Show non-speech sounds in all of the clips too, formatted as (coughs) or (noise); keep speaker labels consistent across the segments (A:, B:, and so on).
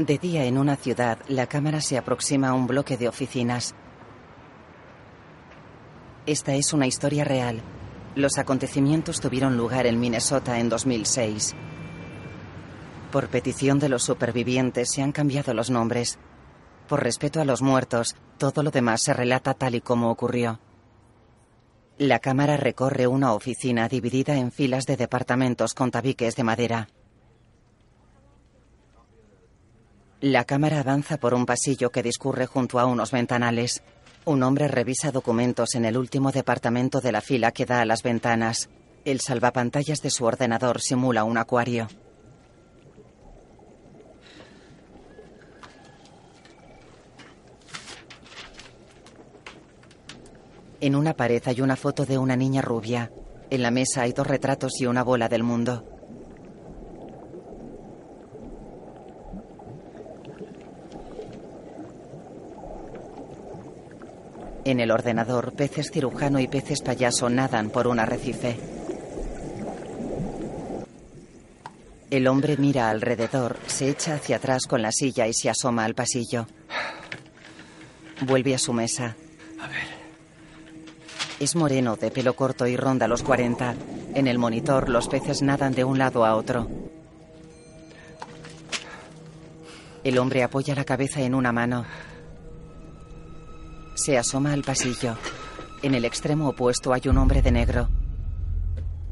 A: De día en una ciudad, la cámara se aproxima a un bloque de oficinas. Esta es una historia real. Los acontecimientos tuvieron lugar en Minnesota en 2006. Por petición de los supervivientes se han cambiado los nombres. Por respeto a los muertos, todo lo demás se relata tal y como ocurrió. La cámara recorre una oficina dividida en filas de departamentos con tabiques de madera. La cámara avanza por un pasillo que discurre junto a unos ventanales. Un hombre revisa documentos en el último departamento de la fila que da a las ventanas. El salvapantallas de su ordenador simula un acuario. En una pared hay una foto de una niña rubia. En la mesa hay dos retratos y una bola del mundo. En el ordenador, peces cirujano y peces payaso nadan por un arrecife. El hombre mira alrededor, se echa hacia atrás con la silla y se asoma al pasillo. Vuelve a su mesa.
B: A ver.
A: Es moreno, de pelo corto y ronda los 40. En el monitor, los peces nadan de un lado a otro. El hombre apoya la cabeza en una mano. Se asoma al pasillo. En el extremo opuesto hay un hombre de negro.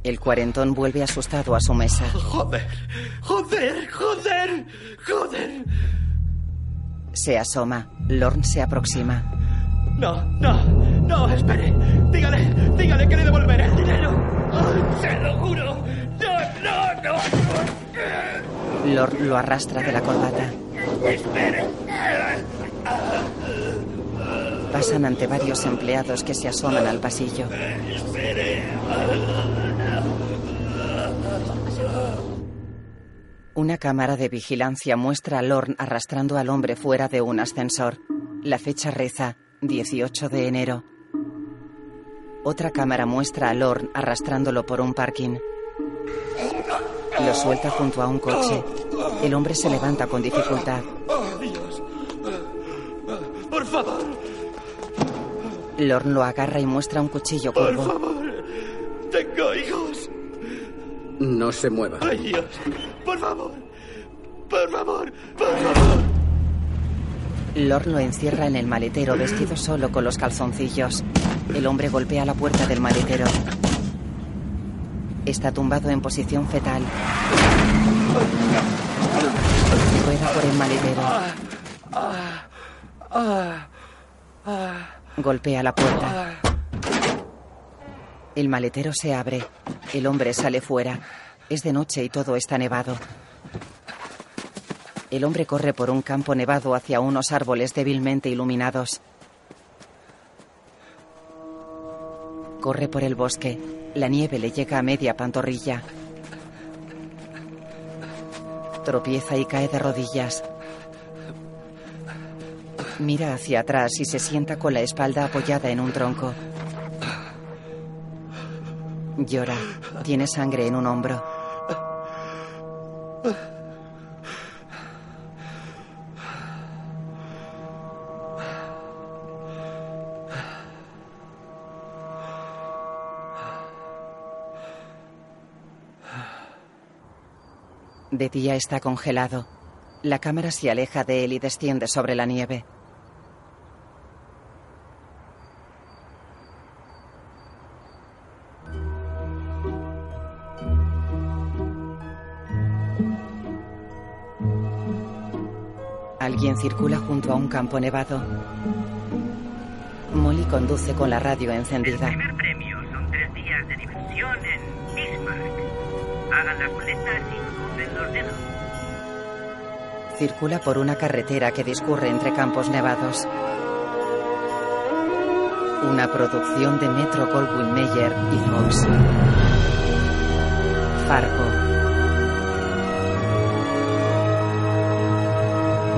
A: El cuarentón vuelve asustado a su mesa.
B: Joder, joder, joder, joder.
A: Se asoma. Lorne se aproxima.
B: No, no, no, espere. Dígale, dígale que le devolveré el dinero. Se lo juro. No, no, no.
A: Lorne lo arrastra de la corbata.
B: Espere.
A: Pasan ante varios empleados que se asoman al pasillo. Una cámara de vigilancia muestra a Lorne arrastrando al hombre fuera de un ascensor. La fecha reza 18 de enero. Otra cámara muestra a Lorne arrastrándolo por un parking. Lo suelta junto a un coche. El hombre se levanta con dificultad.
B: Por favor,
A: Lorne lo agarra y muestra un cuchillo
B: por
A: curvo.
B: favor. Tengo hijos.
C: No se mueva.
B: Ay, Dios. Por favor. Por favor. Por favor.
A: Lorne lo encierra en el maletero vestido solo con los calzoncillos. El hombre golpea la puerta del maletero. Está tumbado en posición fetal. Rueda por el maletero. Golpea la puerta. El maletero se abre. El hombre sale fuera. Es de noche y todo está nevado. El hombre corre por un campo nevado hacia unos árboles débilmente iluminados. Corre por el bosque. La nieve le llega a media pantorrilla. Tropieza y cae de rodillas. Mira hacia atrás y se sienta con la espalda apoyada en un tronco. Llora. Tiene sangre en un hombro. De día está congelado. La cámara se aleja de él y desciende sobre la nieve. Alguien circula junto a un campo nevado. Molly conduce con la radio encendida.
D: primer premio son tres días de diversión en Bismarck. Hagan las maletas y crucen los dedos.
A: Circula por una carretera que discurre entre campos nevados. Una producción de Metro Goldwyn Mayer y Fox. Fargo.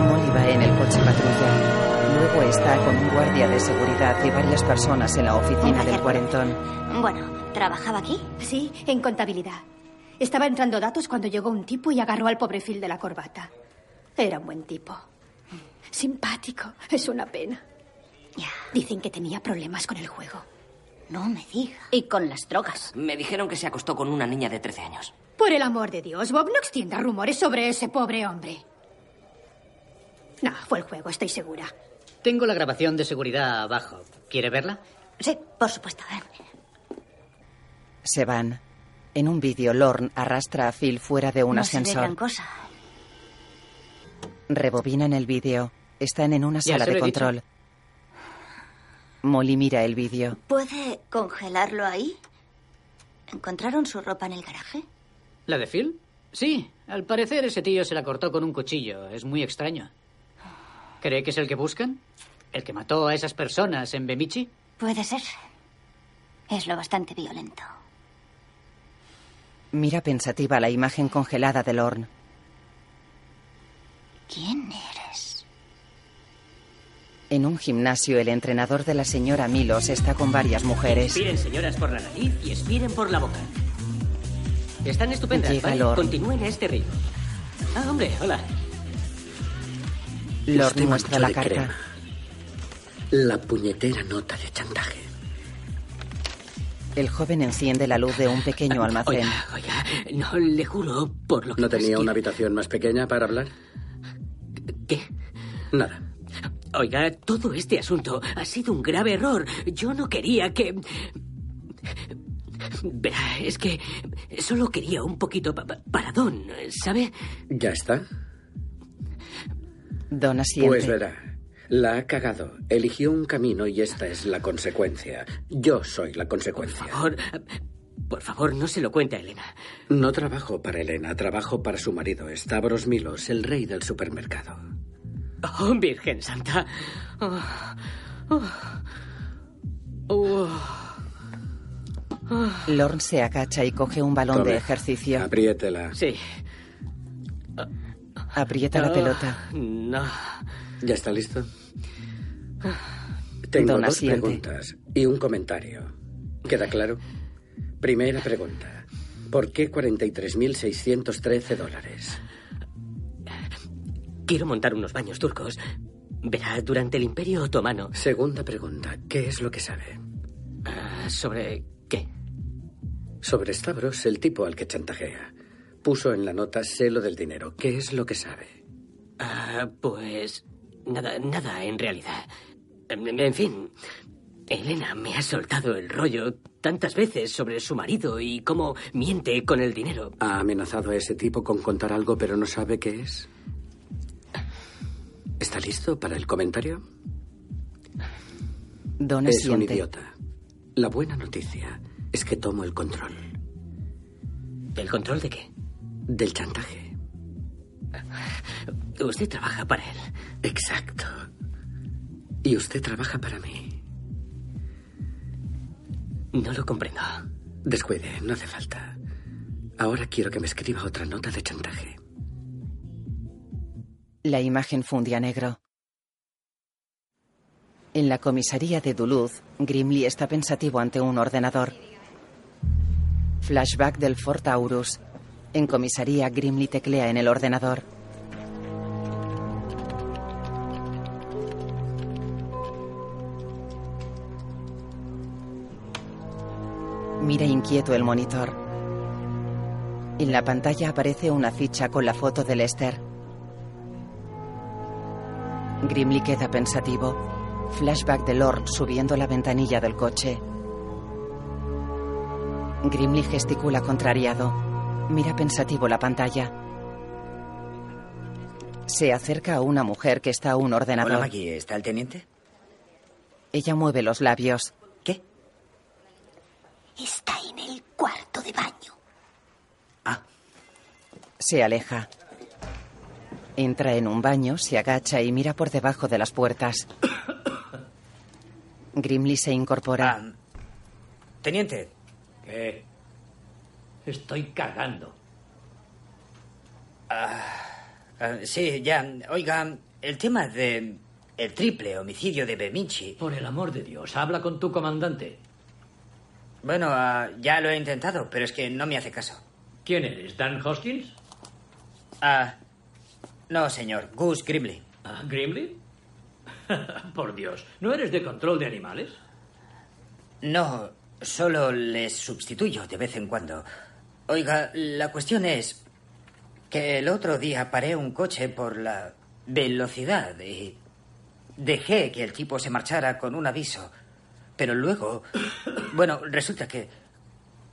A: Molly va en el coche patrulla. Luego está con un guardia de seguridad y varias personas en la oficina del cuarentón.
E: Bueno, ¿trabajaba aquí?
F: Sí, en contabilidad. Estaba entrando datos cuando llegó un tipo y agarró al pobre Phil de la corbata. Era un buen tipo. Simpático. Es una pena.
E: Ya.
F: Dicen que tenía problemas con el juego.
E: No me diga.
F: Y con las drogas.
G: Me dijeron que se acostó con una niña de 13 años.
F: Por el amor de Dios, Bob, no extienda rumores sobre ese pobre hombre. No, fue el juego, estoy segura.
H: Tengo la grabación de seguridad abajo. ¿Quiere verla?
E: Sí, por supuesto.
A: Se van. En un vídeo, Lorne arrastra a Phil fuera de un
E: no Se ve
A: ascensor.
E: gran cosa.
A: Rebobinan el vídeo. Están en una
H: Ya
A: sala de
H: dicho.
A: control. Molly mira el vídeo.
E: ¿Puede congelarlo ahí? ¿Encontraron su ropa en el garaje?
H: ¿La de Phil? Sí, al parecer ese tío se la cortó con un cuchillo. Es muy extraño. ¿Cree que es el que buscan? ¿El que mató a esas personas en Bemichi?
E: Puede ser. Es lo bastante violento.
A: Mira pensativa la imagen congelada de Lorne.
E: ¿Quién eres?
A: En un gimnasio, el entrenador de la señora Milos está con varias mujeres.
G: Expiren, señoras, por la nariz y expiren por la boca. Están estupendas,
A: Llega
G: ¿vale?
A: Lorne.
G: Continúen a este ritmo. Ah, hombre, hola.
A: Lorne
C: Usted
A: muestra la carta.
C: crema. La puñetera nota de chantaje.
A: El joven enciende la luz de un pequeño (laughs) almacén.
G: Oiga, oiga, no, le juro por lo que
C: ¿No tenía una habitación más pequeña para hablar?
G: ¿Qué?
C: Nada.
G: Oiga, todo este asunto ha sido un grave error. Yo no quería que... Verá, es que solo quería un poquito pa- paradón, ¿sabe?
C: ¿Ya está?
A: Don asiente.
C: Pues verá. La ha cagado. Eligió un camino y esta es la consecuencia. Yo soy la consecuencia.
G: Por favor, por favor, no se lo cuente a Elena.
C: No trabajo para Elena, trabajo para su marido, Stavros Milos, el rey del supermercado.
G: Oh, Virgen Santa. Oh, oh, oh.
A: Lorne se agacha y coge un balón
C: Tome.
A: de ejercicio.
C: Apriétela.
G: Sí.
A: Aprieta la
G: Oh,
A: pelota.
G: No.
C: ¿Ya está listo? Tengo
A: Don
C: dos
A: asiente.
C: preguntas y un comentario. ¿Queda claro? Primera pregunta. ¿Por qué 43.613 dólares?
G: Quiero montar unos baños turcos. Verá, durante el Imperio Otomano.
C: Segunda pregunta. ¿Qué es lo que sabe?
G: Ah, ¿Sobre qué?
C: Sobre Stavros, el tipo al que chantajea. Puso en la nota celo del dinero. ¿Qué es lo que sabe?
G: Ah, pues. Nada, nada, en realidad. En, en fin. Elena me ha soltado el rollo tantas veces sobre su marido y cómo miente con el dinero.
C: ¿Ha amenazado a ese tipo con contar algo pero no sabe qué es? ¿Está listo para el comentario?
A: Don
C: Es un idiota. La buena noticia es que tomo el control
G: ¿El control de qué?
C: Del chantaje.
G: Usted trabaja para él.
C: Exacto. Y usted trabaja para mí.
G: No lo comprendo.
C: Descuide, no hace falta. Ahora quiero que me escriba otra nota de chantaje.
A: La imagen funde a negro. En la comisaría de Duluth, Grimley está pensativo ante un ordenador. Flashback del Fort Taurus. En comisaría, Grimley teclea en el ordenador. Mira inquieto el monitor. En la pantalla aparece una ficha con la foto de Lester. Grimley queda pensativo. Flashback de Lord subiendo la ventanilla del coche. Grimley gesticula contrariado. Mira pensativo la pantalla. Se acerca a una mujer que está a un ordenador.
I: Hola, Maggie. ¿Está el teniente?
A: Ella mueve los labios.
I: ¿Qué?
E: Está en el cuarto de baño.
A: Se aleja. Entra en un baño, se agacha y mira por debajo de las puertas. (coughs) Grimley se incorpora.
I: Ah, Teniente.
B: ¿Qué? Estoy cagando.
I: Ah, sí, ya. Oiga, el tema de el triple homicidio de Bemichi.
B: Por el amor de Dios, habla con tu comandante.
I: Bueno, ah, ya lo he intentado, pero es que no me hace caso.
B: ¿Quién eres? ¿Dan Hoskins?
I: Ah, No, señor. Gus Grimley.
B: Ah, ¿Grimley? (laughs) Por Dios, ¿no eres de control de animales?
I: No, solo les sustituyo de vez en cuando. Oiga, la cuestión es que el otro día paré un coche por la velocidad y dejé que el tipo se marchara con un aviso. Pero luego, bueno, resulta que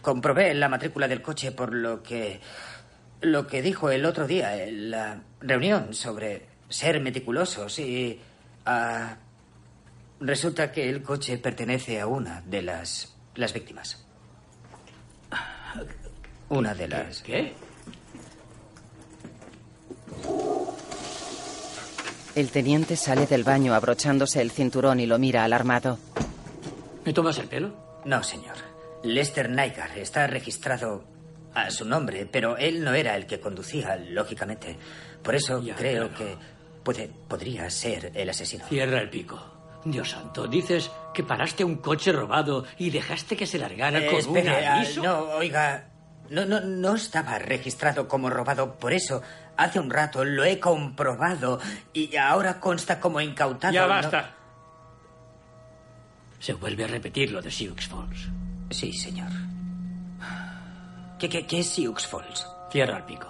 I: comprobé la matrícula del coche por lo que lo que dijo el otro día en la reunión sobre ser meticulosos y ah, resulta que el coche pertenece a una de las las víctimas. Una de las.
B: ¿Qué?
A: El teniente sale del baño abrochándose el cinturón y lo mira alarmado.
B: ¿Me tomas el pelo?
I: No, señor. Lester Nygar está registrado a su nombre, pero él no era el que conducía, lógicamente. Por eso
B: Ya,
I: creo que puede, podría ser el asesino.
B: Cierra el pico. Dios santo, dices que paraste un coche robado y dejaste que se largara
I: Eh,
B: con
I: espere,
B: un
I: ah, no, oiga, no, no, no estaba registrado como robado, por eso hace un rato lo he comprobado y ahora consta como incautado.
B: ya
I: no-
B: basta. Se vuelve a repetir lo de Sioux Falls.
I: Sí, señor. ¿Qué, qué, qué es Sioux Falls?
B: Cierra el pico.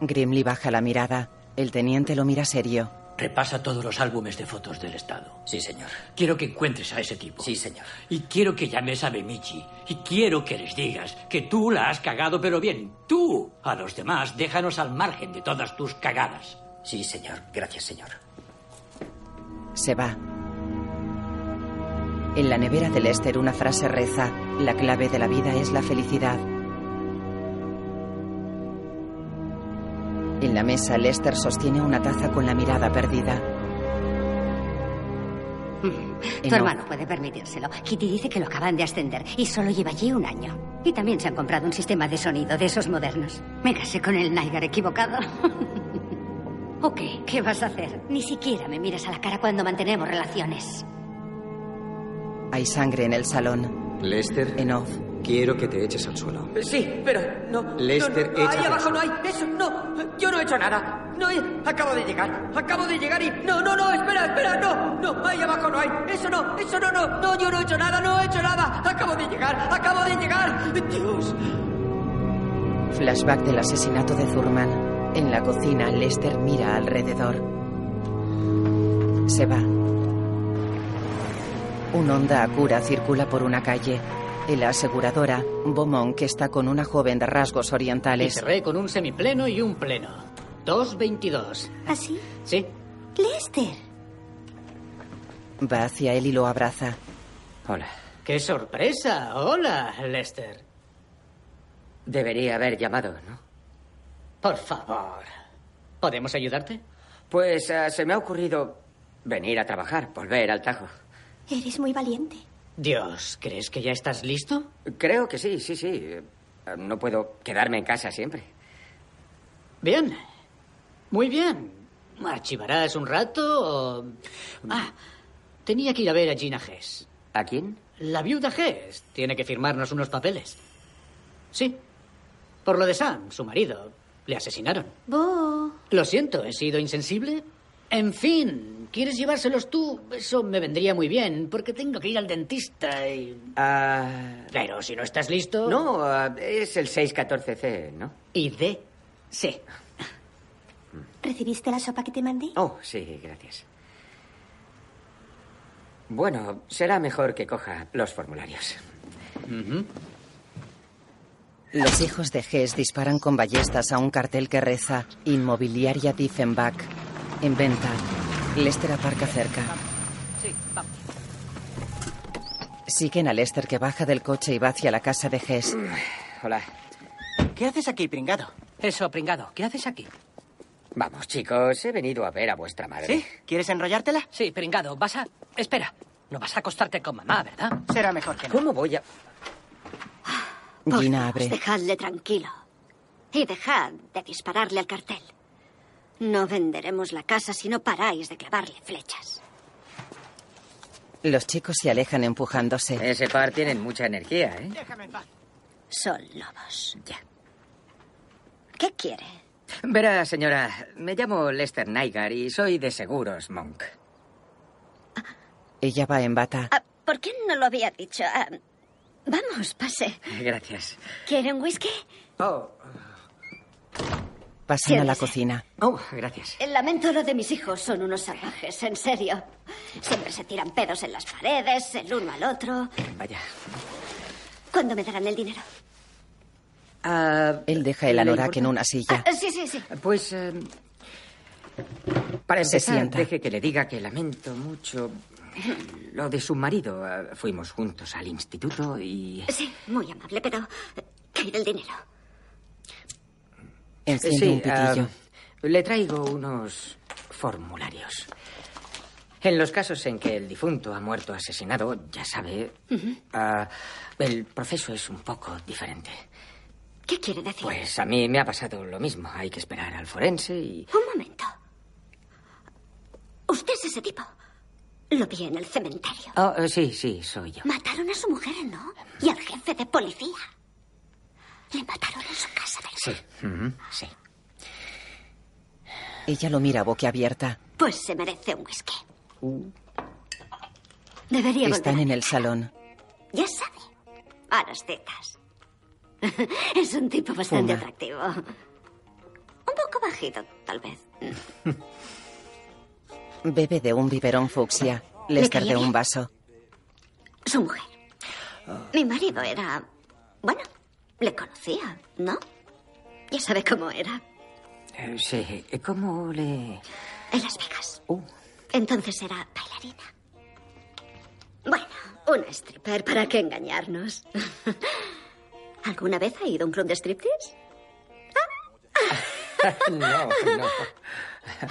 A: Grimley baja la mirada. El teniente lo mira serio.
B: Repasa todos los álbumes de fotos del Estado.
I: Sí, señor.
B: Quiero que encuentres a ese tipo.
I: Sí, señor.
B: Y quiero que llames a Bemichi. Y quiero que les digas que tú la has cagado, pero bien, tú. A los demás, déjanos al margen de todas tus cagadas.
I: Sí, señor. Gracias, señor.
A: Se va. En la nevera de Lester una frase reza, la clave de la vida es la felicidad. En la mesa Lester sostiene una taza con la mirada perdida.
J: Tu
A: Enoch.
J: hermano puede permitírselo. Kitty dice que lo acaban de ascender y solo lleva allí un año. Y también se han comprado un sistema de sonido de esos modernos. Me casé con el Niger equivocado. (laughs) ¿O qué? ¿Qué vas a hacer? Ni siquiera me miras a la cara cuando mantenemos relaciones.
A: Hay sangre en el salón.
K: Lester,
A: En off.
K: Quiero que te eches al suelo.
L: Sí, pero no.
K: Lester,
L: no, no, Ahí abajo no hay. Eso, no. Yo no he hecho nada. No, he- acabo de llegar. Acabo de llegar y. No, no, no, espera, espera, no. No, ahí abajo no hay. Eso no, eso no, no. No, yo no he hecho nada, no he hecho nada. Acabo de llegar, acabo de llegar. Dios.
A: Flashback del asesinato de Thurman. En la cocina, Lester mira alrededor. Se va. Un Honda Acura circula por una calle. En la aseguradora, Beaumont, que está con una joven de rasgos
H: Y
A: orientales.
H: cerré con un semipleno y un pleno. 2.22.
J: ¿Así?
H: Sí.
J: Lester.
A: Va hacia él y lo abraza.
C: Hola.
H: ¡Qué sorpresa! Hola, Lester.
C: Debería haber llamado, ¿no?
H: Por favor. ¿Podemos ayudarte?
C: Pues eh, se me ha ocurrido venir a trabajar, volver al Tajo.
E: Eres muy valiente.
H: Dios, ¿crees que ya estás listo?
C: Creo que sí, sí, sí. No puedo quedarme en casa siempre.
H: Bien. Muy bien. ¿Archivarás un rato o...? Ah, tenía que ir a ver a Gina Hess.
C: ¿A quién?
H: La viuda Hess. Tiene que firmarnos unos papeles. Sí. Por lo de Sam, su marido. Le asesinaron.
E: Bo.
H: Lo siento, he sido insensible. En fin, ¿quieres llevárselos tú? Eso me vendría muy bien, porque tengo que ir al dentista y...
C: Ah,
H: Pero si no estás listo...
C: no, ah, es el 614C, ¿no?
H: Y D. Sí.
E: ¿Recibiste la sopa que te mandé?
C: Oh, sí, gracias. Bueno, será mejor que coja los formularios.
A: Los hijos de Hess disparan con ballestas a un cartel que reza Inmobiliaria Diefenbach. En venta. Lester aparca cerca.
L: Sí, vamos.
A: Siguen a Lester que baja del coche y va hacia la casa de Hess.
C: Hola.
L: ¿Qué haces aquí, pringado? Eso, pringado. ¿Qué haces aquí?
C: Vamos, chicos, he venido a ver a vuestra madre.
L: ¿Sí? ¿Quieres enrollártela? Sí, pringado. Vas a... Espera. No vas a acostarte con mamá, ¿verdad? Será mejor que no.
C: ¿Cómo voy a...?
J: Por
A: Gina
J: Dios,
A: abre.
J: Dejadle tranquilo. Y dejad de dispararle al cartel. No venderemos la casa si no paráis de clavarle flechas.
A: Los chicos se alejan empujándose.
C: Ese par tienen mucha energía, ¿eh?
L: Déjame en paz.
J: Son lobos.
C: Ya.
J: ¿Qué quiere?
L: Verá, señora, me llamo Lester Nygar y soy de Seguros Monk.
A: Ella va en bata.
E: Ah, ¿Por qué no lo había dicho? Ah, vamos, pase.
L: Gracias.
E: ¿Quiere un whisky?
L: Oh,
A: Pasan a la cocina.
L: oh, gracias.
E: Lamento lo de mis hijos, son unos salvajes, en serio. Siempre se tiran pedos en las paredes, el uno al otro.
L: Vaya.
E: ¿Cuándo me darán el dinero?
L: Ah,
A: Él deja el
L: ¿le
A: anorak en una silla.
E: Ah, sí, sí, sí.
L: Pues, eh, para
A: Se
L: empezar,
A: sienta.
L: deje que le diga que lamento mucho lo de su marido. Ah, Fuimos juntos al instituto y...
E: Sí, muy amable, pero ¿qué hay del dinero?
A: Enciende un pitillo.
L: ah, le traigo unos formularios. En los casos en que el difunto ha muerto asesinado, ya sabe, ah, el proceso es un poco diferente.
E: ¿Qué quiere decir?
L: Pues a mí me ha pasado lo mismo. Hay que esperar al forense y...
E: Un momento. Usted es ese tipo. Lo vi en el cementerio.
L: Oh, eh, sí, sí, soy yo.
E: Mataron a su mujer, ¿no? Y al jefe de policía. Le mataron en su casa, ¿verdad?
L: Sí, ujú, sí.
A: Ella lo mira boquiabierta.
E: Pues se merece un whisky. Debería
A: Están
E: volver.
A: en el salón.
E: Ya sabe. A las tetas. (laughs) es un tipo bastante
A: Fuma.
E: atractivo. Un poco bajito, tal vez. (laughs)
A: Bebe de un biberón fucsia. Lester de un vaso.
E: Su mujer. Mi marido era... Bueno, le conocía, ¿no? Ya sabe cómo era.
L: Eh, sí, ¿cómo le...?
E: En Las Vegas.
L: Uh.
E: Entonces era bailarina. Bueno, una stripper, ¿para qué engañarnos? (laughs) ¿Alguna vez ha ido a un club de striptease? (laughs)
L: no, no.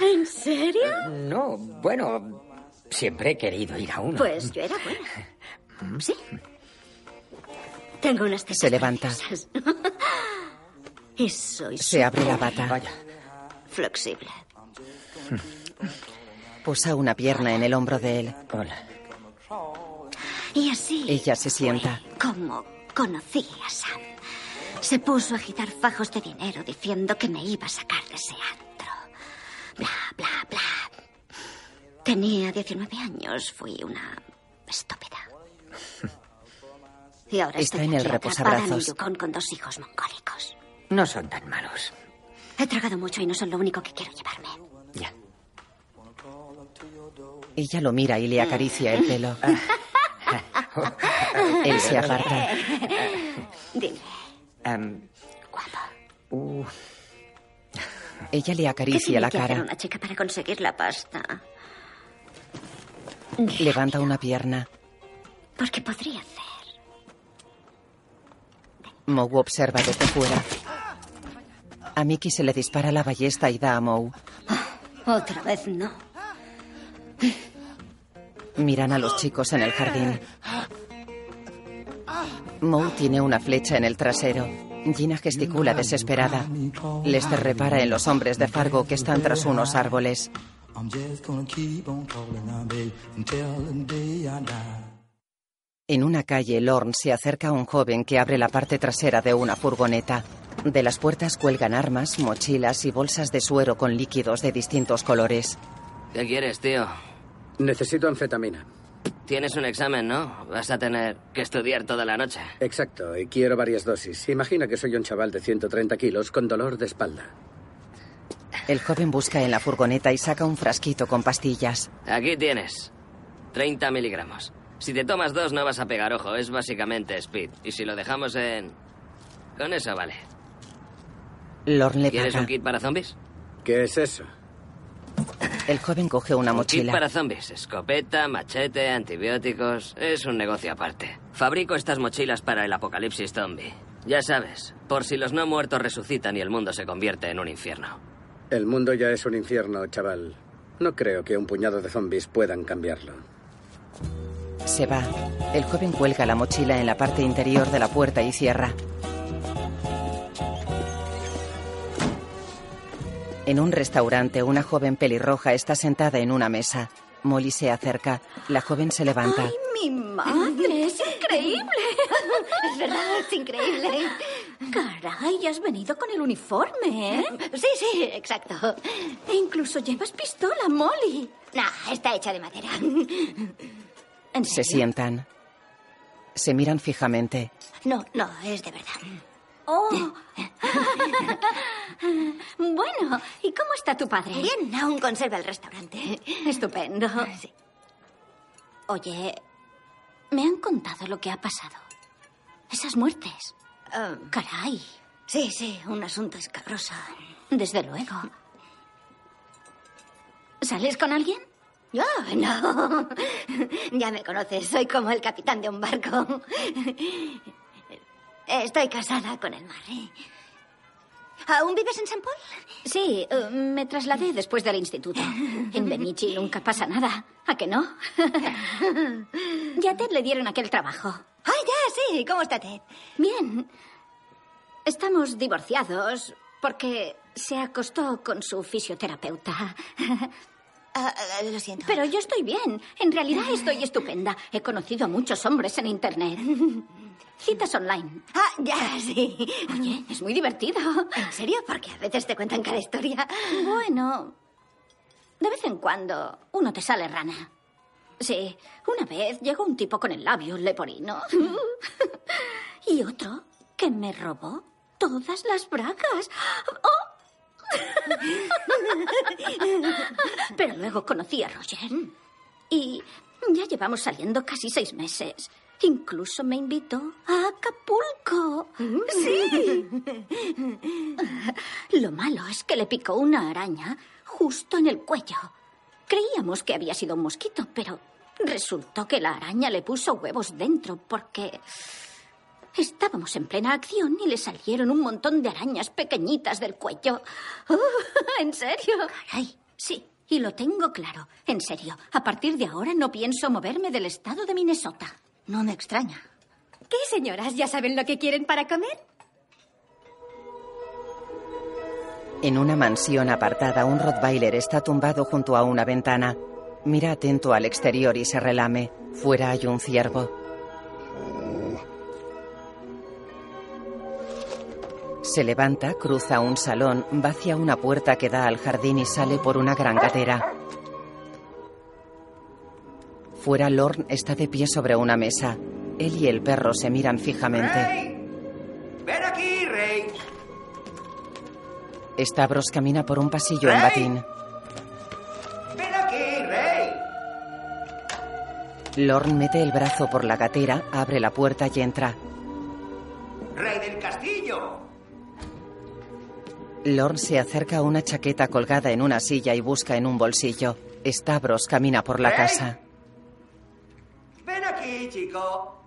L: (laughs)
E: ¿En serio?
L: No, bueno, siempre he querido ir a uno.
E: Pues yo era buena. Sí. Tengo unas tetas
A: Se levanta.
E: preciosas. y soy
A: Se abre la bata.
L: Vaya.
E: flexible.
A: Posa una pierna en el hombro de él.
L: Hola.
E: Y así
A: Ella se sienta.
E: como conocí a Sam. Se puso a agitar fajos de dinero diciendo que me iba a sacar de ese antro. Bla, bla, bla. Tenía 19 años. Fui una estúpida. (laughs) Y ahora
A: Está
E: estoy
A: en el
E: en
A: reposabrazos.
E: yukon con dos hijos mongólicos.
L: No son tan malos.
E: He tragado mucho y no son lo único que quiero llevarme.
L: Ya.
A: Ella lo mira y le acaricia el pelo. (laughs) Él se aparta.
E: Dime,
L: uh,
A: Ella le
E: ¿Qué
A: acaricia la
E: que
A: cara.
E: una chica para conseguir la pasta?
A: Levanta una pierna.
E: Porque podría hacer.
A: Moe observa desde fuera. A Mickey se le dispara la ballesta y da a Moe.
E: Otra vez no.
A: Miran a los chicos en el jardín. Moe tiene una flecha en el trasero. Gina gesticula desesperada. Lester repara en los hombres de Fargo que están tras unos árboles. En una calle, Lorne se acerca a un joven que abre la parte trasera de una furgoneta. De las puertas cuelgan armas, mochilas y bolsas de suero con líquidos de distintos colores.
M: ¿Qué quieres, tío?
C: Necesito anfetamina.
M: Tienes un examen, ¿no? Vas a tener que estudiar toda la noche.
C: Exacto, y quiero varias dosis. Imagina que soy un chaval de 130 kilos con dolor de espalda.
A: El joven busca en la furgoneta y saca un frasquito con pastillas.
M: Aquí tienes. 30 miligramos. Si te tomas dos no vas a pegar ojo, es básicamente speed. Y si lo dejamos en... Con eso vale.
A: Lorne le
M: ¿Quieres
A: paga.
M: un kit para zombies?
C: ¿Qué es eso?
A: El joven coge una
M: Un kit
A: mochila.
M: para zombies. Escopeta, machete, antibióticos. Es un negocio aparte. Fabrico estas mochilas para el apocalipsis zombie. Ya sabes, por si los no muertos resucitan y el mundo se convierte en un infierno.
C: El mundo ya es un infierno, chaval. No creo que un puñado de zombies puedan cambiarlo.
A: Se va. El joven cuelga la mochila en la parte interior de la puerta y cierra. En un restaurante, una joven pelirroja está sentada en una mesa. Molly se acerca. La joven se levanta.
E: ¡Mi madre! ¡Es increíble! es verdad, es increíble.
F: Caray, has venido con el uniforme, ¿eh?
E: Sí, sí, exacto.
F: E incluso llevas pistola, Molly.
E: No, está hecha de madera.
F: ¿En
A: Se sientan. Se miran fijamente.
E: No, no, es de verdad.
F: Oh. (laughs) bueno, ¿y cómo está tu padre?
E: Bien, aún conserva el restaurante.
F: Estupendo.
E: Sí.
F: Oye, me han contado lo que ha pasado. Esas muertes.
E: Ah,
F: Caray.
E: sí, sí, un asunto escabroso.
F: Desde luego. ¿Sales con alguien?
E: Yo no. (laughs) Ya me conoces, soy como el capitán de un barco. Estoy casada con el mar. ¿eh? ¿Aún vives en San Paul?
F: Sí, eh, me trasladé después del instituto. En Benichi nunca pasa nada. ¿A que no? (laughs) Ya a Ted le dieron aquel trabajo.
E: ¡Ay, ya, sí! ¿Cómo está Ted?
F: Bien. Estamos divorciados porque se acostó con su fisioterapeuta.
E: Ah, lo siento.
F: Pero yo estoy bien. En realidad estoy estupenda. He conocido a muchos hombres en Internet. (laughs) Citas online.
E: Ah, ya, sí.
F: Oye, es muy divertido.
E: ¿En serio? Porque a veces te cuentan cada historia.
F: Bueno, de vez en cuando uno te sale rana. Sí, una vez llegó un tipo con el labio leporino. (laughs) y otro que me robó todas las bragas. ¡Oh! (laughs) Pero luego conocí a Roger. Y ya llevamos saliendo casi seis meses. Incluso me invitó a Acapulco. (laughs) Sí. Lo malo es que le picó una araña justo en el cuello. Creíamos que había sido un mosquito, pero resultó que la araña le puso huevos dentro porque estábamos en plena acción y le salieron un montón de arañas pequeñitas del cuello. (laughs) ¿En serio? Caray, sí. Y lo tengo claro. En serio. A partir de ahora no pienso moverme del estado de Minnesota.
E: No me extraña.
N: ¿Qué, señoras? ¿Ya saben lo que quieren para comer?
A: En una mansión apartada, un Rottweiler está tumbado junto a una ventana. Mira atento al exterior y se relame. Fuera hay un ciervo. Se levanta, cruza un salón, va hacia una puerta que da al jardín y sale por una gran gatera. Fuera, Lorne está de pie sobre una mesa. Él y el perro se miran fijamente.
O: ¡Rey! ¡Ven aquí, Rey!
A: Stavros camina por un pasillo en batín.
O: ¡Ven aquí, Rey!
A: Lorne mete el brazo por la gatera, abre la puerta y entra.
O: ¡Rey del castillo!
A: Lorne se acerca a una chaqueta colgada en una silla y busca en un bolsillo. Stavros camina por la
O: ¡Rey!
A: casa.
O: ¡Ven aquí, chico!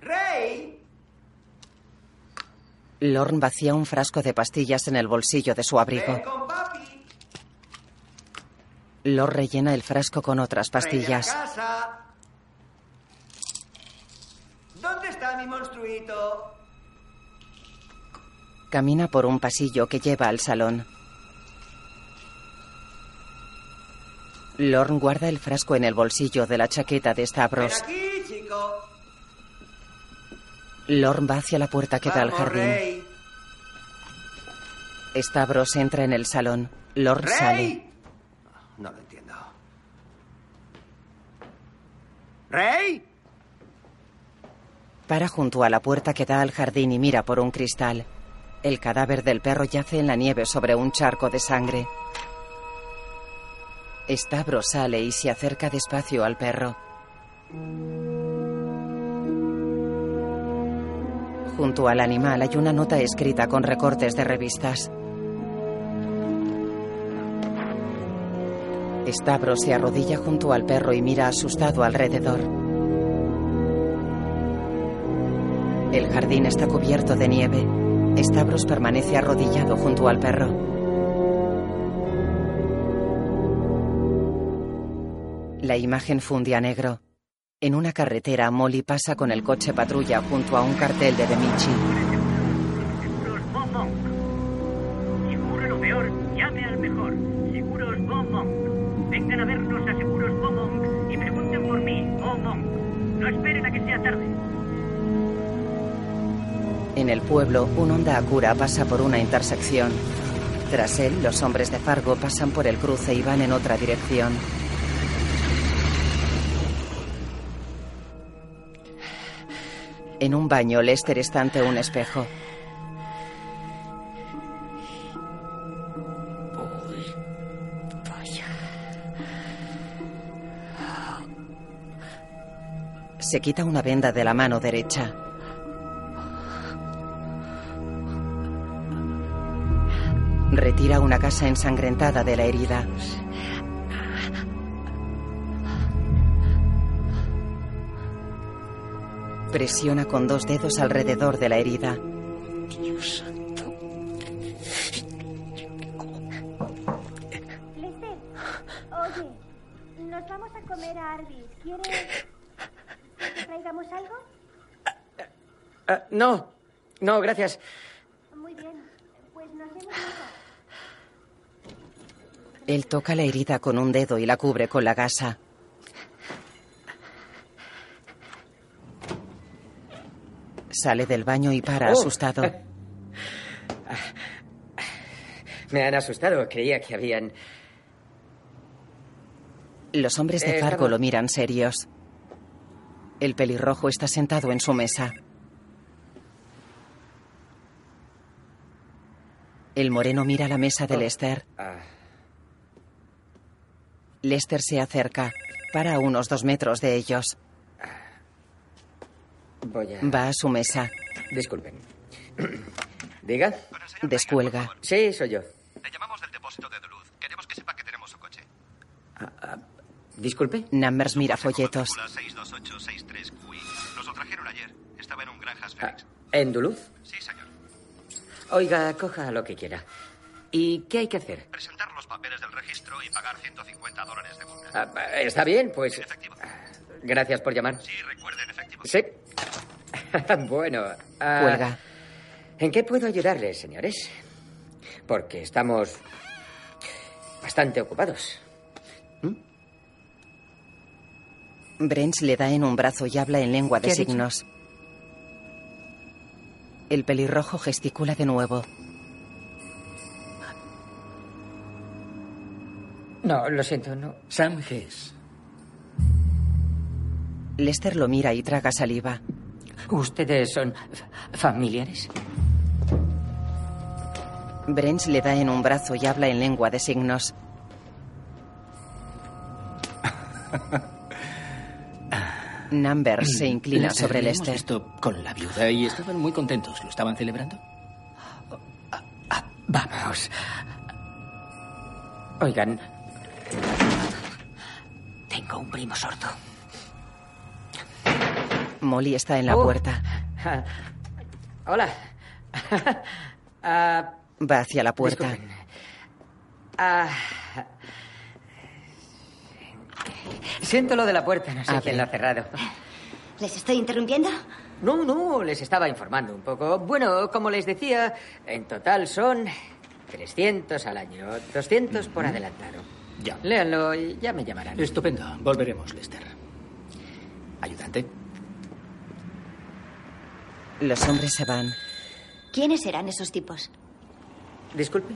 O: ¡Rey!
A: Lorne vacía un frasco de pastillas en el bolsillo de su abrigo.
O: ¡Ven con papi!
A: Lorne rellena el frasco con otras
O: ¡Rey de la
A: pastillas.
O: casa! ¿Dónde está mi monstruito?
A: Camina por un pasillo que lleva al salón. Lorne guarda el frasco en el bolsillo de la chaqueta de
O: ¡Ven
A: Stavros.
O: aquí, chico!
A: Lorne va hacia la puerta que da al jardín.
O: Rey.
A: Stavros entra en el salón. Lorne sale.
O: ¡Rey! No lo entiendo. ¿Rey?
A: Para junto a la puerta que da al jardín y mira por un cristal. El cadáver del perro yace en la nieve sobre un charco de sangre. Stavros sale y se acerca despacio al perro. Junto al animal hay una nota escrita con recortes de revistas. Stavros se arrodilla junto al perro y mira asustado alrededor. El jardín está cubierto de nieve. Stavros permanece arrodillado junto al perro. La imagen funde negro. En una carretera, Molly pasa con el coche patrulla junto a un cartel de Demichi. Pueblo, un Honda Acura pasa por una intersección. Tras él, los hombres de Fargo pasan por el cruce y van en otra dirección. En un baño, Lester está ante un espejo. Se quita una venda de la mano derecha. Retira una casa ensangrentada de la herida. Presiona con dos dedos alrededor de la herida.
P: Dios santo.
Q: Lester, oye, nos vamos a comer a Arby's. ¿Quieres que traigamos algo?
L: Ah, no, no, gracias.
Q: Muy bien, pues nos vemos luego.
A: Él toca la herida con un dedo y la cubre con la gasa. Sale del baño y para
L: Oh.
A: asustado. (laughs)
L: Me han asustado. Creía que habían.
A: Los hombres de
L: Eh,
A: Fargo lo miran serios. El pelirrojo está sentado en su mesa. El moreno mira la mesa de
L: Oh.
A: Lester.
L: Ah,
A: Lester se acerca. Para a unos dos metros de ellos.
L: voy a.
A: Va a su mesa.
L: Disculpen. (clears throat) Diga.
A: Descuelga.
L: Sí, soy yo.
R: Le llamamos del depósito de Duluth. Queremos que sepa que tenemos su coche.
L: Disculpe.
A: Numbers mira folletos.
R: La 62863 QI. Nos lo trajeron ayer. Estaba en un Granjas
L: Ah,
R: Felix.
L: ¿En Duluth?
R: Sí, señor.
L: Oiga, coja lo que quiera. ¿Y qué hay que hacer?
R: Presentar los papeles del registro y pagar 150 dólares de multa.
L: Ah, está bien, pues. Gracias por llamar.
R: Sí, recuerden efectivo.
L: Sí. (laughs) bueno. ah. ¿En qué puedo ayudarles, señores? Porque estamos bastante ocupados.
A: Brents le da en un brazo y habla en lengua de
L: ¿Qué ha dicho?
A: signos. El pelirrojo gesticula de nuevo.
L: No, lo siento, no.
O: Sam Hess.
A: Lester lo mira y traga saliva.
L: ¿Ustedes son familiares?
A: Brents le da en un brazo y habla en lengua de signos. (laughs) Numbers se inclina sobre Lester.
O: visto con la viuda y estaban muy contentos. ¿Lo estaban celebrando?
L: Vamos. Oigan. Tengo un primo sordo.
A: Molly está en la
L: Oh.
A: puerta.
L: Ah, (laughs) Hola. (laughs) Ah,
A: Va hacia la puerta.
L: Ah, siento lo de la puerta, no sé
A: Abre.
L: quién la ha cerrado.
E: ¿Les estoy interrumpiendo?
L: No, no, les estaba informando un poco. Bueno, como les decía, en total son 300 al año, 200 por adelantado.
O: Ya.
L: Léanlo y ya me llamarán.
O: Estupendo. Volveremos, Lester. Ayudante.
A: Los hombres se van.
E: ¿Quiénes serán esos tipos?
L: Disculpe.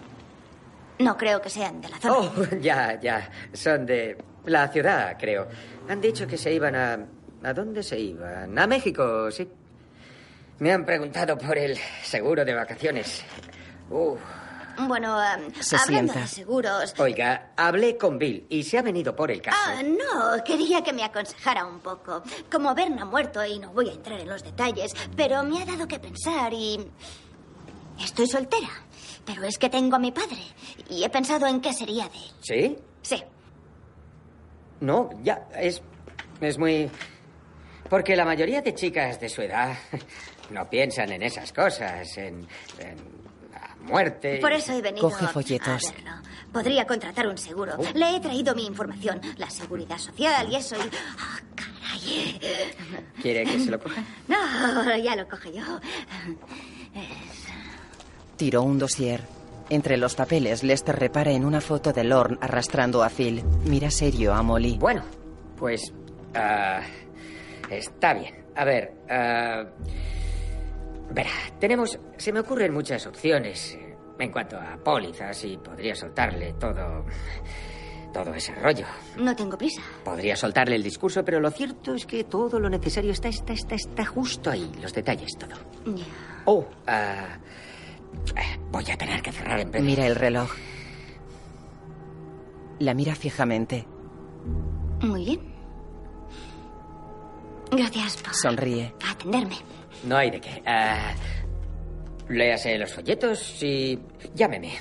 E: No creo que sean de la zona.
L: Oh, (laughs) ya, ya. Son de la ciudad, creo. Han dicho que se iban a... ¿A dónde se iban? A México, sí. Me han preguntado por el seguro de vacaciones. Uh,
E: Bueno,
L: Se
E: hablando
L: sienta.
E: de seguros.
L: oiga, hablé con Bill y se ha venido por el caso.
E: Ah, no, quería que me aconsejara un poco. Como Bern ha muerto y no voy a entrar en los detalles, pero me ha dado que pensar y... Estoy soltera, pero es que tengo a mi padre y he pensado en qué sería de él.
L: ¿Sí?
E: Sí.
L: No, ya, es. Es muy. Porque la mayoría de chicas de su edad (laughs) no piensan en esas cosas, en. Muerte.
E: Por eso he venido
A: Coge
E: a
A: folletos.
E: verlo. Podría contratar un seguro. Le he traído mi información, la seguridad social y eso y... ¡Ah, caray!
L: ¿Quiere que se lo coja?
E: No, ya lo coge yo.
A: Tiró un dossier. Entre los papeles, Lester repara en una foto de Lorne arrastrando a Phil. Mira serio a Molly.
L: Bueno, pues. ah, está bien. A ver. ah, Verá, tenemos. Se me ocurren muchas opciones eh, en cuanto a pólizas y podría soltarle todo. todo ese rollo.
E: No tengo prisa.
L: Podría soltarle el discurso, pero lo cierto es que todo lo necesario está, está, está, está justo ahí. Los detalles, todo.
E: Ya.
L: Oh, eh, voy a tener que cerrar en breve.
A: Mira el reloj. La mira fijamente.
E: Muy bien. Gracias por
A: Sonríe.
E: atenderme.
L: No hay de qué. Ah, léase los folletos y llámeme.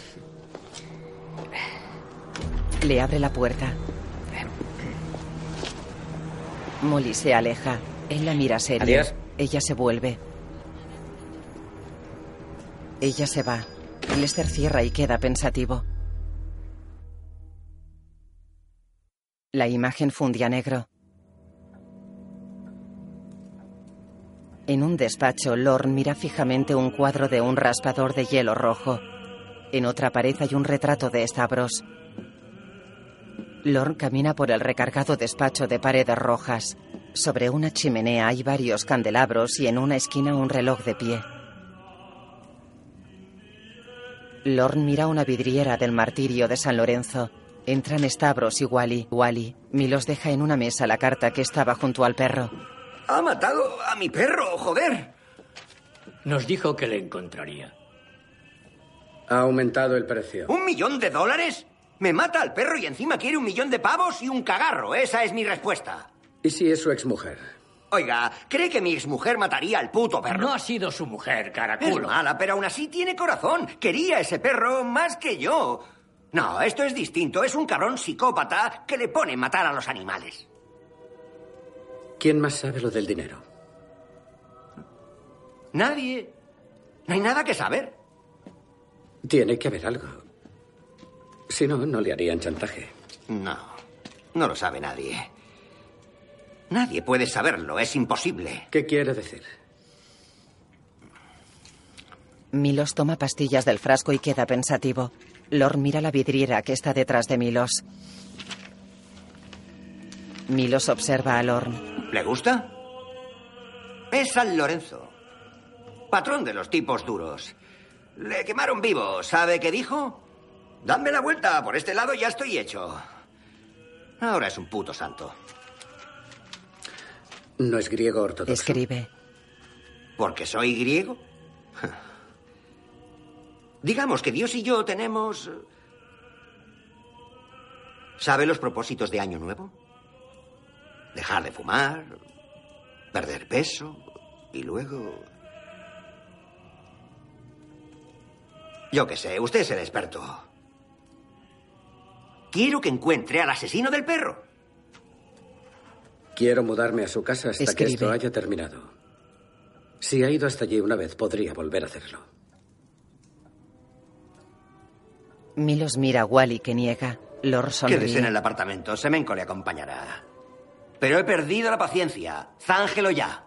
A: Le abre la puerta. Molly se aleja. Él la mira serio.
L: Adiós.
A: Ella se vuelve. Ella se va. Lester cierra y queda pensativo. La imagen fundía negro. En un despacho, Lorne mira fijamente un cuadro de un raspador de hielo rojo. En otra pared hay un retrato de Stavros. Lorne camina por el recargado despacho de paredes rojas. Sobre una chimenea hay varios candelabros y en una esquina un reloj de pie. Lorne mira una vidriera del martirio de San Lorenzo. Entran Stavros y Wally. Wally. Milos deja en una mesa la carta que estaba junto al perro.
O: Ha matado a mi perro, joder.
B: Nos dijo que le encontraría.
C: Ha aumentado el precio.
O: ¿Un millón de dólares? Me mata al perro y encima quiere un millón de pavos y un cagarro. Esa es mi respuesta.
C: ¿Y si es su exmujer?
O: Oiga, ¿cree que mi exmujer mataría al puto perro?
B: No ha sido su mujer,
O: Es
B: caraculo.
O: mala, pero aún así tiene corazón. Quería ese perro más que yo. No, esto es distinto. Es un cabrón psicópata que le pone matar a los animales.
C: ¿Quién más sabe lo del dinero?
O: Nadie. No hay nada que saber.
C: Tiene que haber algo. Si no, no le harían chantaje.
O: No, no lo sabe nadie. Nadie puede saberlo, es imposible.
C: ¿Qué quiere decir?
A: Milos toma pastillas del frasco y queda pensativo. Lord mira la vidriera que está detrás de Milos. Milos observa a Lorne.
O: ¿Le gusta? Es San Lorenzo. Patrón de los tipos duros. Le quemaron vivo. ¿Sabe qué dijo? Dame la vuelta. Por este lado ya estoy hecho. Ahora es un puto santo.
C: No es griego ortodoxo.
A: Escribe.
O: ¿Porque soy griego? Digamos que Dios y yo tenemos... ¿Sabe los propósitos de Año Nuevo? Dejar de fumar, perder peso y luego... Yo qué sé, usted es el experto. Quiero que encuentre al asesino del perro.
C: Quiero mudarme a su casa hasta
A: Escribe.
C: que esto haya terminado. Si ha ido hasta allí una vez, podría volver a hacerlo.
A: Milos mira a Wally que niega. Lord
O: Quédese en el apartamento. Semenko le acompañará. Pero he perdido la paciencia. Zángelo ya.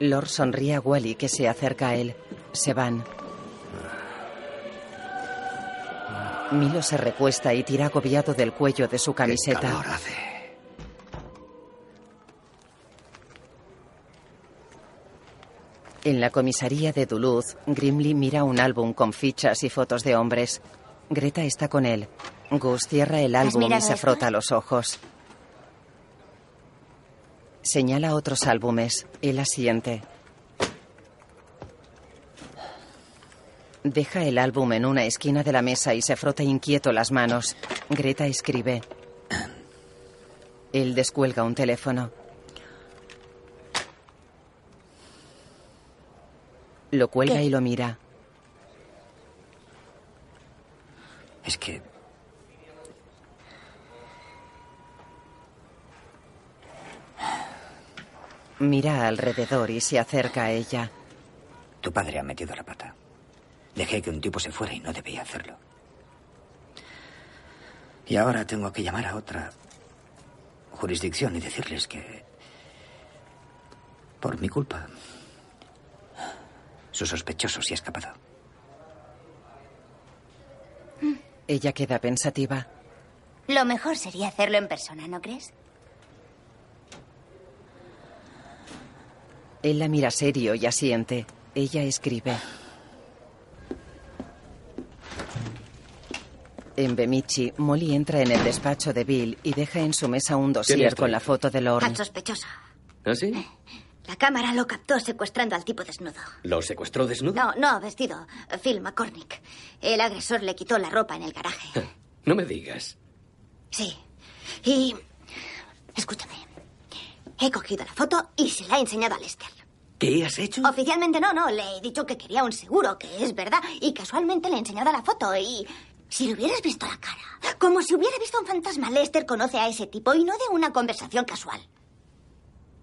A: Lord sonríe a Wally que se acerca a él. Se van. Milo se recuesta y tira agobiado del cuello de su camiseta.
O: calor hace.
A: En la comisaría de Duluth, Grimley mira un álbum con fichas y fotos de hombres. Greta está con él. Gus cierra el álbum y se
E: esto?
A: frota los ojos. Señala otros álbumes. Él asiente. Deja el álbum en una esquina de la mesa y se frota inquieto las manos. Greta escribe. Él descuelga un teléfono. Lo cuelga
L: ¿Qué?
A: y lo mira.
L: Es que...
A: Mira alrededor y se acerca a ella.
L: Tu padre ha metido la pata. Dejé que un tipo se fuera y no debía hacerlo. Y ahora tengo que llamar a otra jurisdicción y decirles que... Por mi culpa... Su sospechoso se ha escapado.
A: Ella queda pensativa.
E: Lo mejor sería hacerlo en persona, ¿no crees?
A: Él la mira serio y asiente. Ella escribe. En Bemichi, Molly entra en el despacho de Bill y deja en su mesa un dossier con la foto de Lorne.
E: Al sospechoso.
C: ¿Ah, sí?
E: La cámara lo captó secuestrando al tipo desnudo.
C: ¿Lo secuestró desnudo?
E: No, no, vestido. Phil McCormick. El agresor le quitó la ropa en el garaje. (laughs)
C: No me digas.
E: Sí. Y... Escúchame. He cogido la foto y se la he enseñado a Lester.
C: ¿Qué has hecho?
E: Oficialmente no, no. Le he dicho que quería un seguro, que es verdad. Y casualmente le he enseñado la foto y... Si le hubieras visto la cara, como si hubiera visto un fantasma, Lester conoce a ese tipo y no de una conversación casual.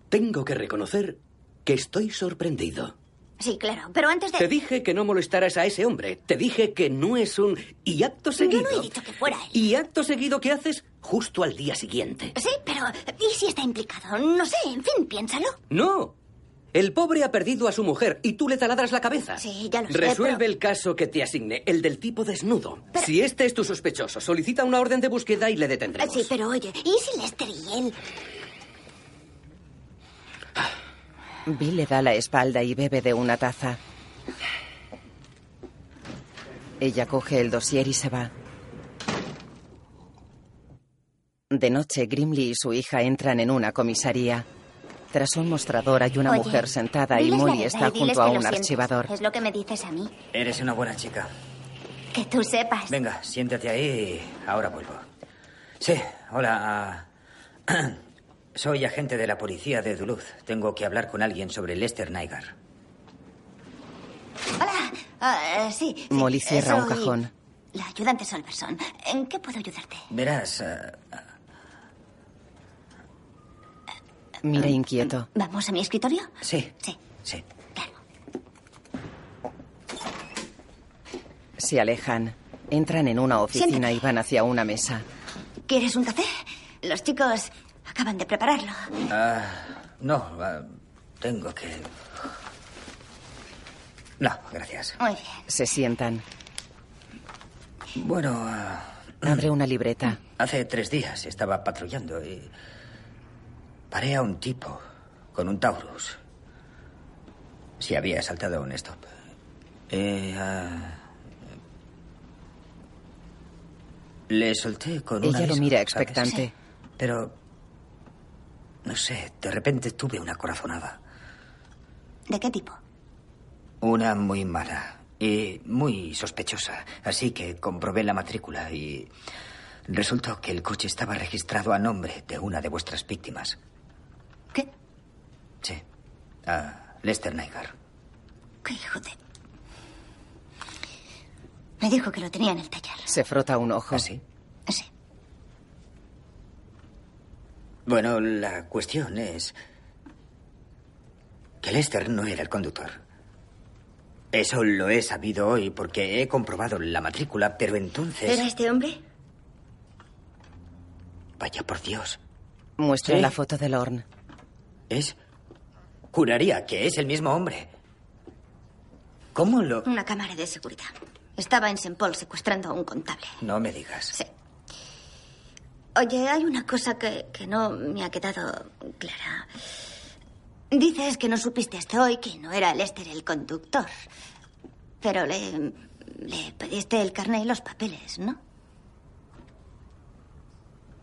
C: Tengo que reconocer que estoy sorprendido.
E: Sí, claro, pero antes de...
C: Te dije que no molestaras a ese hombre. Te dije que no es un... Y acto seguido...
E: Yo no he dicho que fuera él.
C: ¿Y acto seguido qué haces? Justo al día siguiente.
E: Sí, pero... ¿Y si está implicado? No sé, en fin, piénsalo.
C: No. El pobre ha perdido a su mujer y tú le taladras la cabeza.
E: Sí, ya lo sé,
C: Resuelve
E: pero-
C: el caso que te asigne, el del tipo desnudo. Si este es tu sospechoso, solicita una orden de búsqueda y le detendremos.
E: Sí, pero oye, ¿y si Lester y él...
A: Bill le da la espalda y bebe de una taza. Ella coge el dossier y se va. De noche, Grimley y su hija entran en una comisaría. Tras un mostrador hay una
E: Oye,
A: mujer sentada y Molly está
E: y
A: junto a un archivador.
E: Es lo que me dices a mí.
I: Eres una buena chica.
E: Que tú sepas.
I: Venga, siéntate ahí y ahora vuelvo. Sí, hola. ah, (clears throat) Soy agente de la policía de Duluth. Tengo que hablar con alguien sobre Lester Nygar.
E: Hola. Ah, eh, sí, sí.
A: Molly cierra un
E: Soy
A: cajón.
E: La ayudante Solverson. ¿En qué puedo ayudarte?
I: Verás, ah,
A: Mira inquieto.
E: ¿Vamos a mi escritorio?
I: sí.
E: Sí.
I: Sí.
A: Se alejan. Entran en una oficina
E: Siéntate.
A: y van hacia una mesa.
E: ¿Quieres un café? Los chicos acaban de prepararlo.
I: Ah, no, ah, tengo que... No, gracias.
E: Muy bien.
A: Se sientan.
I: Bueno, ah,
A: Abre una libreta.
I: hace tres días estaba patrullando y paré a un tipo con un Taurus. Si había saltado un stop. Eh, ah, le solté con un
A: Ella lo
I: aviso,
A: mira
I: ¿sabes?
A: expectante.
I: Pero, no sé, de repente tuve una corazonada.
E: ¿De qué tipo?
I: Una muy mala y muy sospechosa. Así que comprobé la matrícula y resultó que el coche estaba registrado a nombre de una de vuestras víctimas. Sí, a Lester Nygar.
E: ¿Qué hijo de...? Me dijo que lo tenía en el taller.
A: Se frota un ojo.
I: sí?
E: Sí.
I: Bueno, la cuestión es que Lester no era el conductor. Eso lo he sabido hoy porque he comprobado la matrícula, pero entonces...
E: ¿Era este hombre?
I: Vaya por Dios.
A: Muestra
I: Sí.
A: la foto de Lorne.
I: Es... Juraría que es el mismo hombre. ¿Cómo lo...?
E: Una cámara de seguridad. Estaba en St. Paul secuestrando a un contable.
I: No me digas.
E: Sí. Oye, hay una cosa que, que no me ha quedado clara. Dices que no supiste hasta hoy que no era Lester el conductor. Pero le, le pediste el carnet y los papeles, ¿no?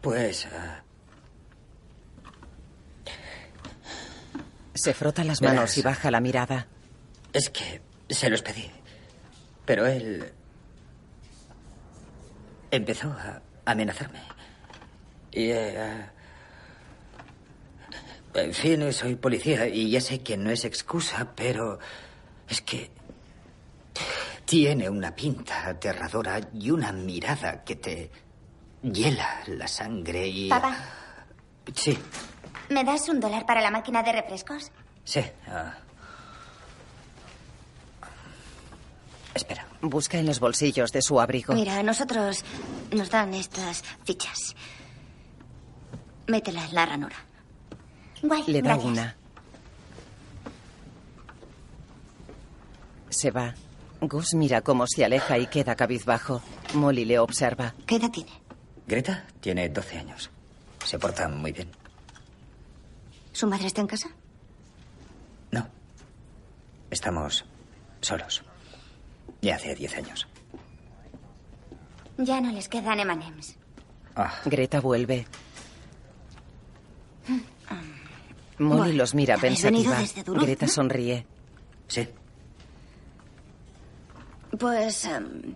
I: Pues... ah,
A: Se frota las
I: Verás.
A: manos y baja la mirada.
I: es que se los pedí. Pero él... Empezó a amenazarme. Y... eh, en fin, soy policía y ya sé que no es excusa, pero... Es que... Tiene una pinta aterradora y una mirada que te hiela la sangre y...
E: Papá,
I: Sí,
E: ¿me das un dólar para la máquina de refrescos?
I: sí. ah. Espera.
A: Busca en los bolsillos de su abrigo.
E: Mira, a nosotros nos dan estas fichas. Métela en la ranura. Guay,
A: Le da
E: gracias.
A: una. Se va. Gus mira cómo se aleja y queda cabizbajo. Molly le observa.
E: ¿Qué edad tiene?
I: Greta tiene 12 años. Se porta muy bien.
E: ¿Su madre está en casa?
I: No. Estamos solos. Ya hace diez años.
E: Ya no les quedan emanems.
I: Ah,
A: Greta vuelve. Molly
E: Bueno,
A: los mira
E: ¿habéis venido
A: pensativa.
E: Duluth,
A: Greta
E: no?
A: sonríe.
I: Sí.
E: Pues em,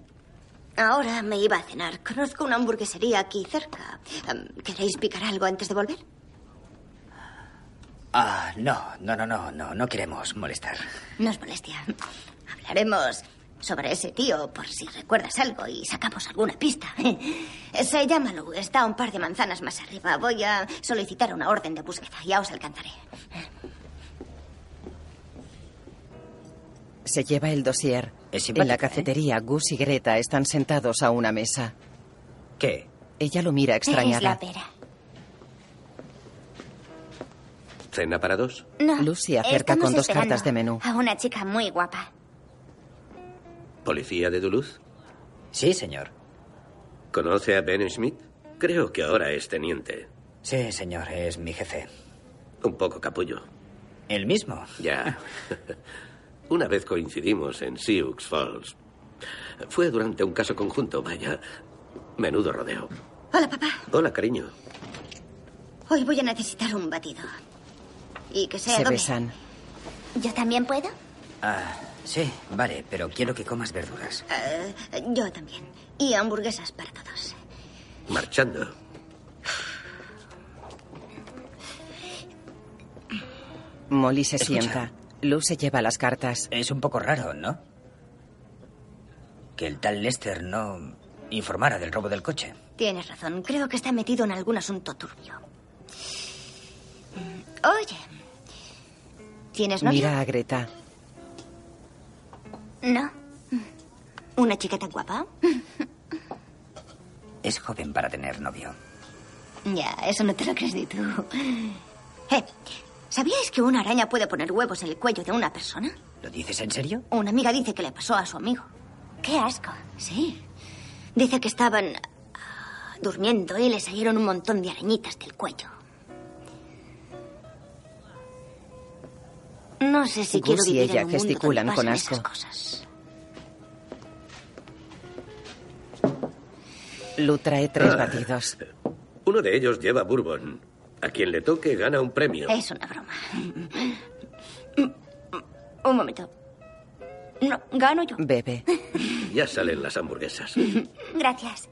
E: ahora me iba a cenar. Conozco una hamburguesería aquí cerca. Em, ¿Queréis picar algo antes de volver?
I: Ah, no, no, no, no, no, no queremos molestar.
E: No es molestia. Hablaremos sobre ese tío por si recuerdas algo y sacamos alguna pista. (laughs) Se llama Lou. Está un par de manzanas más arriba. Voy a solicitar una orden de búsqueda. Ya os alcanzaré.
A: Se lleva el dossier.
I: Es
A: En la
I: ¿eh?
A: cafetería, Gus y Greta están sentados a una mesa.
I: ¿Qué?
A: Ella lo mira
E: Es
A: extrañada.
E: la pera.
S: ¿Cena para dos?
E: No.
A: Lucy acerca con dos
E: esperando
A: cartas de menú.
E: A una chica muy guapa.
S: ¿Policía de Duluth?
I: Sí, señor.
S: ¿Conoce a Ben Smith? Creo que ahora es teniente.
I: Sí, señor, es mi jefe.
S: Un poco capullo.
I: ¿El mismo?
S: Ya. (laughs) Una vez coincidimos en Sioux Falls. Fue durante un caso conjunto, vaya. Menudo rodeo.
E: Hola, papá.
S: Hola, cariño.
E: Hoy voy a necesitar un batido. Y que sea
A: Se
E: doble.
A: besan.
E: ¿Yo también puedo?
I: Ah, sí, vale, pero quiero que comas verduras.
E: Eh, yo también. Y hamburguesas para todos.
S: Marchando.
A: Molly se
I: Escucha.
A: sienta. Luz se lleva las cartas.
I: Es un poco raro, ¿no? Que el tal Lester no informara del robo del coche.
E: Tienes razón. Creo que está metido en algún asunto turbio. Oye. ¿Tienes novio?
A: Mira a Greta.
E: No. ¿Una chica tan guapa?
I: Es joven para tener novio.
E: Ya, eso no te lo crees ni tú. Eh, ¿sabíais que una araña puede poner huevos en el cuello de una persona?
I: ¿Lo dices en serio?
E: Una amiga dice que le pasó a su amigo. ¡Qué asco! Sí. Dice que estaban ah, durmiendo y le salieron un montón de arañitas del cuello. No sé si
A: Gus
E: quiero
A: y
E: vivir
A: ella
E: en un mundo
A: gesticulan
E: donde
A: con asco.
E: esas cosas.
A: Lu trae tres
S: Ah.
A: batidos.
S: Uno de ellos lleva bourbon. A quien le toque gana un premio.
E: Es una broma. Un momento. No, gano yo.
A: Bebe.
S: Ya salen las hamburguesas.
E: Gracias.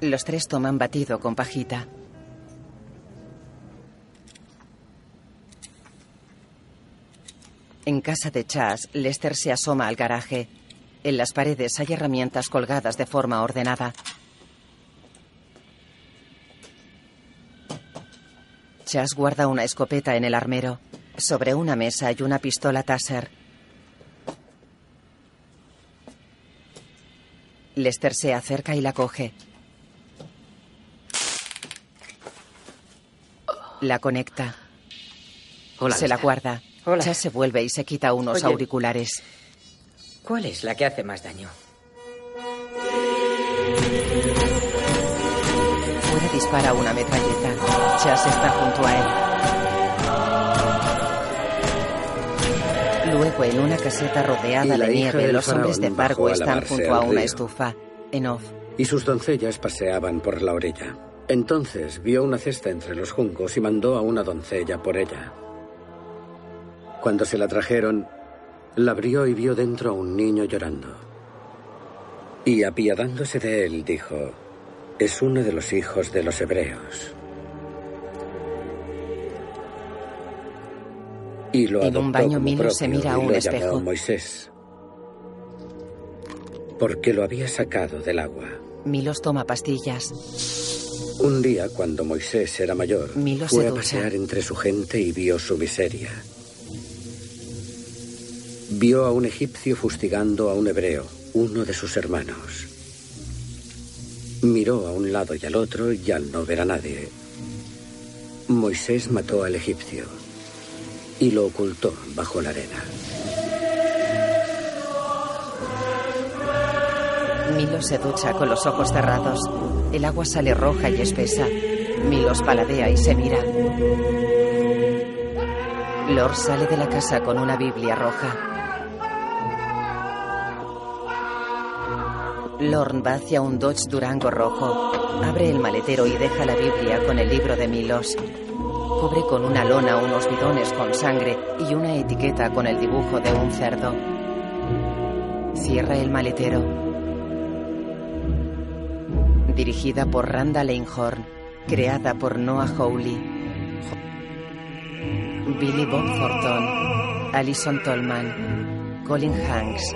A: Los tres toman batido con pajita. En casa de Chas, Lester se asoma al garaje. En las paredes hay herramientas colgadas de forma ordenada. Chas guarda una escopeta en el armero. Sobre una mesa hay una pistola Taser. Lester se acerca y la coge. La conecta.
I: Hola,
A: se la guarda.
I: Hola.
A: Chas se vuelve y se quita unos
I: Oye.
A: auriculares.
I: ¿Cuál es la que hace más daño?
A: Fuera dispara una metralleta. Chas está junto a él. Luego, en una caseta rodeada de nieve, los hombres de Fargo están junto a una
C: río.
A: estufa. En off.
C: y sus doncellas paseaban por la orilla. Entonces vio una cesta entre los juncos y mandó a una doncella por ella. Cuando se la trajeron, la abrió y vio dentro a un niño llorando. Y apiadándose de él, dijo, es uno de los hijos de los hebreos. Y lo
A: En un baño, Milo se mira a
C: y
A: un
C: lo
A: espejo.
C: llamó Moisés, porque lo había sacado del agua.
A: Milos toma pastillas.
C: Un día, cuando Moisés era mayor,
A: Milo se
C: fue a pasear entre su gente y vio su miseria. Vio a un egipcio fustigando a un hebreo, uno de sus hermanos. Miró a un lado y al otro y al no ver a nadie, Moisés mató al egipcio y lo ocultó bajo la arena.
A: Milos se ducha con los ojos cerrados. El agua sale roja y espesa. Milos paladea y se mira. Lord sale de la casa con una Biblia roja. Lorne va hacia un Dodge Durango rojo. Abre el maletero y deja la Biblia con el libro de Milos. Cubre con una lona unos bidones con sangre y una etiqueta con el dibujo de un cerdo. Cierra el maletero. Dirigida por Randa Lanehorn. Creada por Noah Hawley. Billy Bob Thornton. Alison Tolman. Colin Hanks.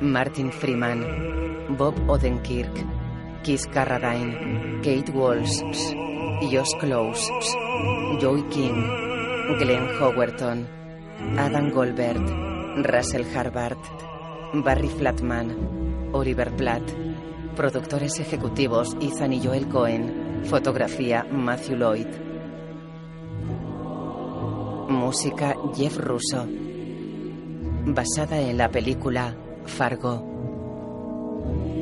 A: Martin Freeman. Bob Odenkirk. Keith Carradine. Kate Walsh. Josh Close. Joey King. Glenn Howerton. Adam Goldberg. Russell Harvard. Barry Flatman. Oliver Platt. Productores ejecutivos Ethan y Joel Cohen. Fotografía Matthew Lloyd. Música Jeff Russo. Basada en la película Fargo. Amen.